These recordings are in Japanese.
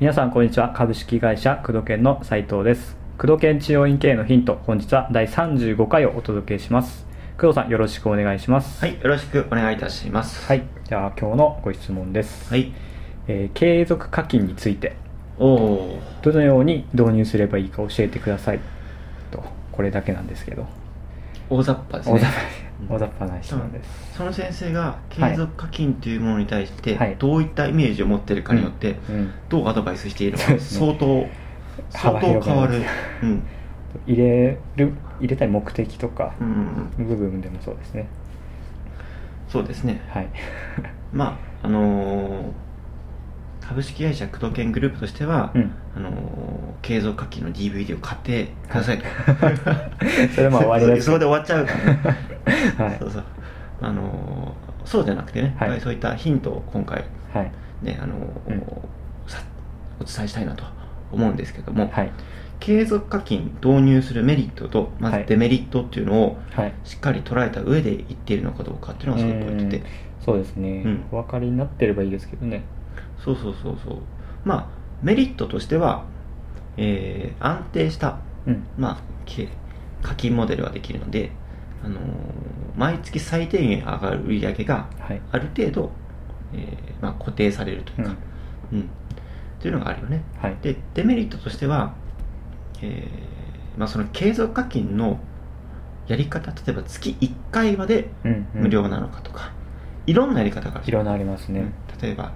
皆さんこんにちは。株式会社工藤研の斉藤です。工藤研治療院経営のヒント本日は第35回をお届けします。工藤さんよろしくお願いします。はい、よろしくお願いいたします。はいじゃあ今日のご質問です、はい。えー継続課金について。おお。どのように導入すればいいか教えてください。とこれだけなんですけど大雑把ですね。大雑把大雑把な質問です、その先生が継続課金というものに対してはいどういったイメージを持っているかによってうん、どうアドバイスしているのか相当相幅当変わる。うん。入れる入れたい目的とかうんうんうん。部分でもそうですねそうですね。はいまああのー株式会社工藤研グループとしては、うん。あのー継続課金の DVD を買ってくださいと。それはまあ終わりですそれで終わっちゃうからね。はい。そうそう。あのーそうじゃなくてね、はい。そういったヒントを今回はい。ね、あのーうん。さお伝えしたいなと思うんですけども、はい。継続課金導入するメリットとまはい。ずデメリットっていうのをはい。しっかり捉えた上で言っているのかどうかっていうのがすごくポイントで。うん。そうですね、うん。お分かりになってればいいですけどねそうそうそうそう。まあメリットとしては、えー安定した、うん。まあ、け課金モデルができるので、あのー毎月最低限上がる売り上げがはい。ある程度、えーまあ、固定されるというか、うん。っていうのがあるよね。はい。でデメリットとしては、えーまあ、その継続課金のやり方例えば月1回までうんうん。無料なのかとか、いろんなやり方がある。いろんなありますね。うん。例えば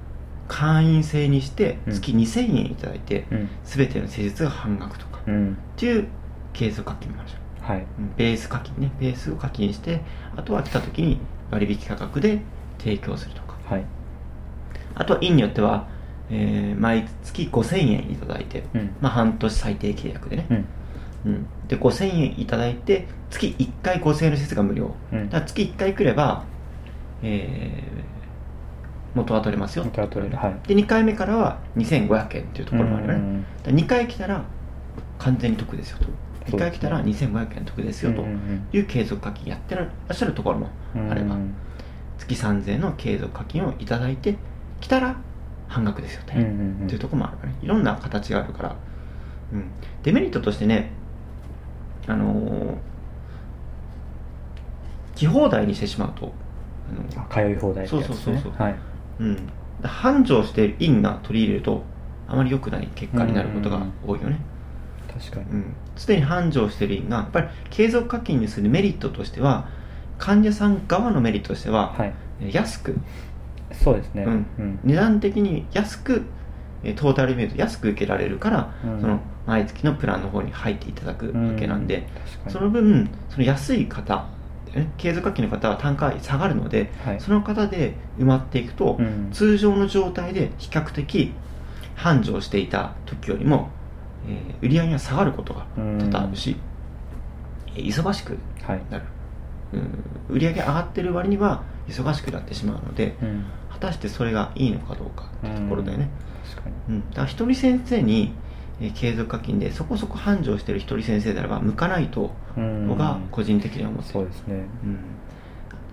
会員制にしてうん。月2000円いただいて、うん。全ての施術が半額とか、っうん。ていう継続課金もあるじゃん。はい。うん。ベース課金ね。ベースを課金してあとは来た時に割引価格で提供するとか。はい。あとは院によっては、えー毎月5000円いただいて、うん。まあ、半年最低契約でね、うん。うん、で5000円いただいて月1回5000円の施設が無料。うん。だから月1回来れば、えー元は取れますよ。元は取れる。はい。で2回目からは2500円っていうところもあるよね、うんだから2回来たら完全に得ですよと。2回来たらそうです2500円得ですよという継続課金やってらっしゃるところもうんあればうん月3000円の継続課金をいただいて来たら半額ですよと、うんうんうん。っていうところもあるからね。いろんな形があるから、うん、デメリットとしてねあのー来放題にしてしまうとあのあ通い放題ってやつですね。そうそうそうそう。はいうん、繁盛している院が取り入れるとあまり良くない結果になることが多いよね。確かに。うん。すで、に繁盛している院がやっぱり継続課金にするメリットとしては患者さん側のメリットとしては、はい。安く。そうですね。うん。うん。値段的に安くえートータル見ると安く受けられるから、うん。その毎月のプランの方に入っていただくわけなんで、その分その安い方ね継続課金の方は単価下がるので、はい。その方で埋まっていくと、うん。通常の状態で比較的繁盛していた時よりも、えー売り上げが下がることが多々あるし、えー忙しくはい。なる、うん、売り上げ上がってる割には忙しくなってしまうのでうん。果たしてそれがいいのかどうかっていうところだよね、確かに。うん。だから一人先生に、えー継続課金でそこそこ繁盛してる一人先生であれば向かないとうん。僕は個人的には思ってる。そうですね。うん。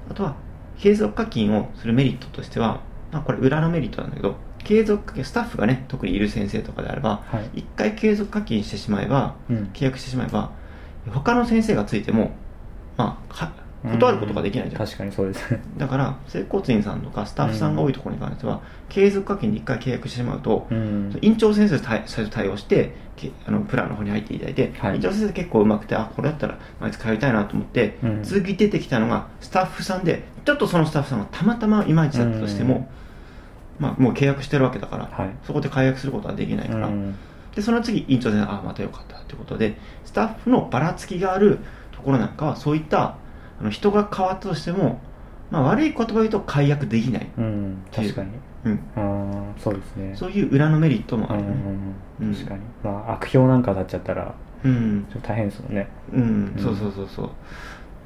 あとは継続課金をするメリットとしては、まあ、これ裏のメリットなんだけど継続課金スタッフがね特にいる先生とかであればはい。一回継続課金してしまえばうん。契約してしまえば他の先生がついてもまあか断ることができないじゃん。確かにそうです。ねだから整骨院さんとかスタッフさんが多いところに関しては、継続課金で一回契約してしまうと、うん。院長先生と対最初対応してけあのプランの方に入っていただいて、はい。院長先生結構うまくてあこれだったら毎月通いたいなと思って、うん。次出てきたのがスタッフさんでちょっとそのスタッフさんがたまたまいまいちだったとしても、まあ、もう契約してるわけだから、はい。そこで解約することはできないから、うん。でその次院長先生あまたよかったということでスタッフのばらつきがあるところなんかはそういった人が変わったとしても、まあ、悪い言葉を言うと解約できない、うん確かに。うん、ああそうですね。そういう裏のメリットもあるよね、うんうん確かに。まあ悪評なんかなっちゃったらうん。ちょっと大変ですもんね。うん、うん。そうそうそうそう。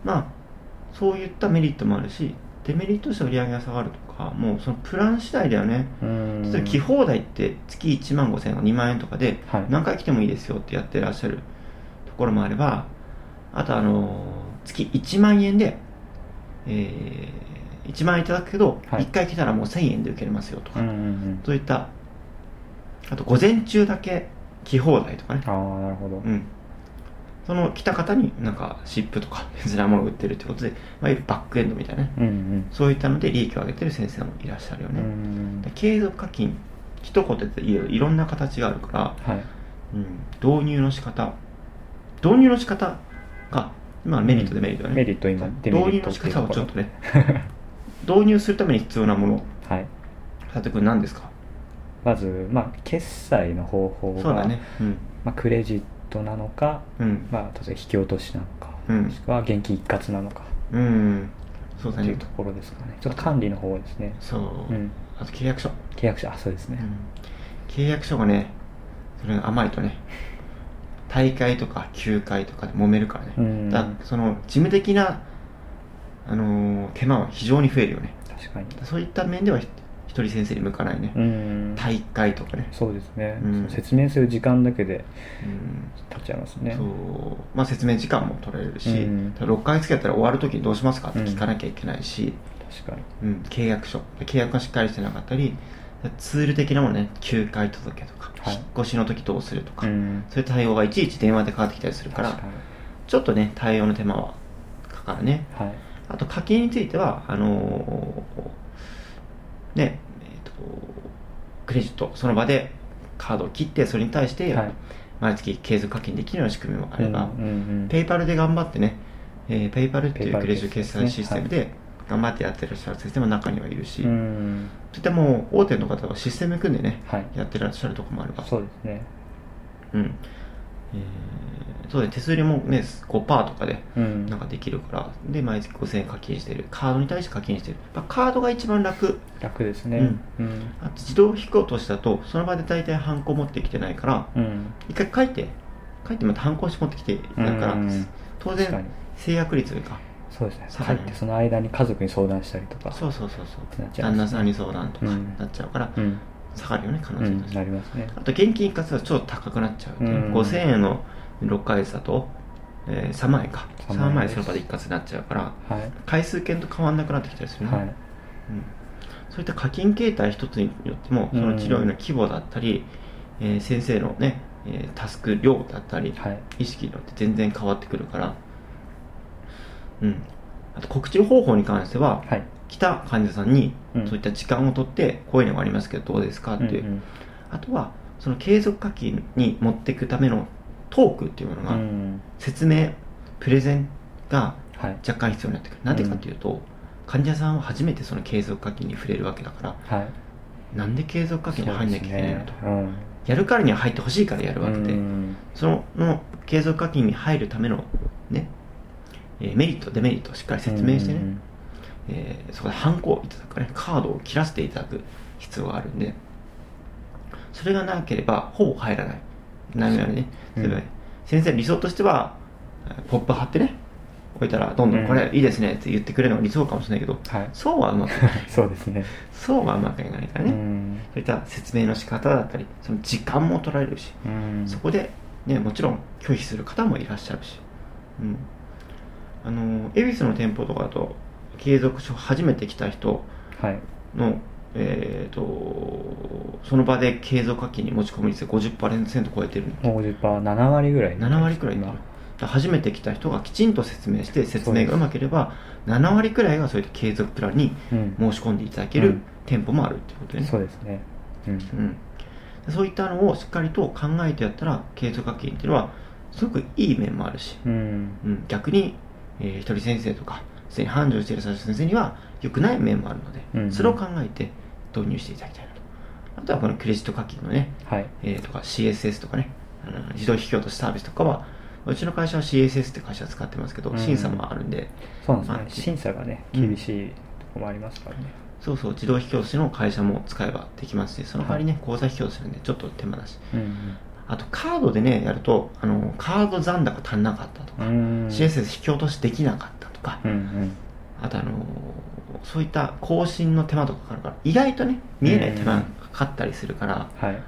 まあそういったメリットもあるしデメリットとして売り上げが下がるとかもうそのプラン次第だよね。うん。例えば来放題って月1万5000円が2万円とかではい。何回来てもいいですよってやってらっしゃるところもあればあとあの月1万円で、えー、1万円いただくけど、はい。1回来たらもう1000円で受けれますよとか、うんうんうん。そういったあと午前中だけ来放題とかね。ああなるほど、うん。その来た方になんか湿布とか珍なものを売ってるってことで、まあ、いわゆるバックエンドみたいなね、うんうん。そういったので利益を上げてる先生もいらっしゃるようね、んで継続課金一言で言うといろんな形があるから、はい。うん、導入の仕方導入の仕方が今メリットデメリットだね、メリット今デメリット導入の仕方をちょっとね。導入するために必要なもの。はい。佐藤君何ですか？まず、まあ、決済の方法が、そうだね。うん。まあ、クレジットなのか、うん。まあ、例えば引き落としなのか、うん。もしくは現金一括なのかうん。そうだね。っていうところですかね。ちょっと管理の方ですね。そう、うん。あと契約書、契約書。あそうですね、契約書がねそれが甘いとね大会とか休会とかで揉めるからね、うん。だその事務的な、あのー手間は非常に増えるよね。確かに。そういった面ではひ一人先生に向かないね、うん。大会とかね、そうですね、うん。説明する時間だけでうん。経っちゃいますね。そう。まあ、説明時間も取れるし、うん。6ヶ月やったら終わるときにどうしますかって聞かなきゃいけないし、確かに。うん。契約書。契約がしっかりしてなかったりツール的なものね休会届とか、はい。引っ越しの時どうするとか、うん。そういう対応がいちいち電話でかかってきたりするからちょっとね対応の手間はかかるね。はい。あと課金についてはあのーねえっ、とクレジットその場でカードを切ってそれに対してはい。毎月継続課金できるような仕組みもあれば、ペイパルで頑張ってね、えーペイパルっていうクレジット決済システムで頑張ってやってらっしゃる先生も中にはいるし、うん。といったもう大手の方はシステム組んでね、はい。やってらっしゃるところもあれば、そうですね。うん。えーそうね、手数料もね、5%とかでうん。なんかできるから、で、毎月5000円課金してる、カードに対して課金してる、まあ、カードが一番楽、楽ですね。うん。うん。あと自動引く落としだと、その場で大体ハンコ持ってきてないから、うん。一回書いて、書いてまたハンコして持ってきてだくからうん、当然、制約率というか、そうですね。入ってその間に家族に相談したりとか。そうそうそうそう。旦那さんに相談とかうんなっちゃうから、うん。下がるよね、可能うん性として。なりますね。あと現金一括はちょっと高くなっちゃう。う、うん5000円の6ヶ月だと、えー3万円か。3 3万円その場で一括になっちゃうからはい。回数券と変わんなくなってきたりするね、はい。うん、そういった課金形態一つによってもその治療院の規模だったり、えー先生のね、えータスク量だったり、はい。意識によって全然変わってくるからうん。あと告知方法に関しては、はい。来た患者さんにうん。そういった時間を取ってこういうのがありますけどどうですかっていう、うんあとはその継続課金に持っていくためのトークっていうものうが、ん。説明プレゼンがはい。若干必要になってくる。なんでかっていうと、患者さんは初めてその継続課金に触れるわけだからはい。なんで継続課金に入んなきゃいけないのと、やるからには入ってほしいからやるわけで、うんそのの継続課金に入るためのね、えーメリットデメリットをしっかり説明してね、うんえーそこでハンコをいただくかね。カードを切らせていただく必要があるんで。それがなければほぼ入らない。何々ね。うん。先生の理想としてはえーポップ貼ってね。置いたらどんどんこれいいですね。って言ってくれるのが理想かもしれないけど、はい。そうはうまくいかない。そうですね。そうはうまくいかないからうね、ん。そういった説明の仕方だったりその時間も取られるし、うん。そこで、ね、もちろん拒否する方もいらっしゃるし、うん、あの恵比寿の店舗とかだと継続書初めて来た人はい。の、えー、とその場で継続課金に持ち込む率が50%超えてるの。もう 50%7 割ぐらい7割くらい初めて来た人がきちんと説明して説明がうまければ7割くらいがそういった継続プランにうん。申し込んでいただけるうん。店舗もあるってことでね、そうですね。うん。うん、そういったのをしっかりと考えてやったら継続課金っていうのはすごくいい面もあるし、うん。うん、逆に、えー一人先生とかすでに繁盛している最初先生には良くない面もあるので、うんそれを考えて導入していただきたいなと。あとはこのクレジット課金のね、はい。えーとか CSS とかねあの自動引き落としサービスとかはうちの会社は CSS って会社使ってますけど、うん。審査もあるんで。そうなんですね、まあ審査がねうん。厳しいとこもありますからね、そうそう自動引き落としの会社も使えばできますしその代わりね、口座引き落としなんでちょっと手間だし。うんあとカードでねやるとあのカード残高足んなかったとか、うん。CSS 引き落としできなかったとか、うんうん。あとあのそういった更新の手間とかかかるから意外とね見えない手間がかかったりするからはい。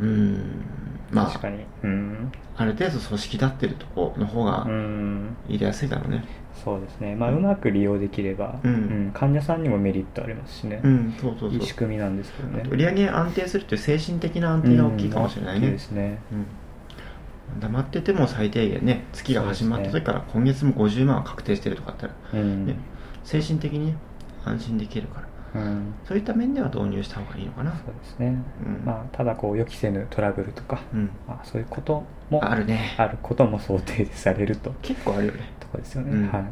うんまあ確かに。うん。ある程度組織立ってるとこの方がうん。入れやすいだろうねそうですね。まあうまく利用できれば、うん。患者さんにもメリットありますしね、うんそうそういいそう仕組みなんですけどね。売り上げ安定するっていう精神的な安定が大きいかもしれないうんですね。うん。黙ってても最低限ね月が始まった時から今月も50万は確定してるとかあったら、うん、ね、精神的にね安心できるから。うん。そういった面では導入した方がいいのかな。そうですね、うん。まあただこう予期せぬトラブルとか、うん。まあ、そういうこともあるね。あることも想定されると。結構あるよねとこですよね、うん。はい。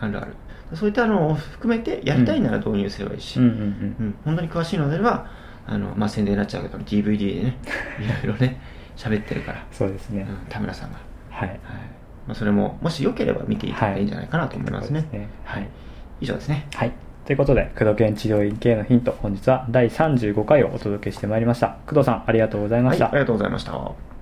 あるある。そういったのを含めてやりたいなら導入すればいいし、うんうん本当に詳しいのであればあの、まあ、宣伝になっちゃうけど DVD でね いろいろね喋ってるから、そうですね、うん。田村さんが、はい。はい。まあ、それももしよければ見ていただいたらいいんじゃないかなと思いますね,、そうですね。はい、以上ですね。はい。ということで、工藤研治療院系のヒント、本日は第35回をお届けしてまいりました。工藤さん、ありがとうございました。はい、ありがとうございました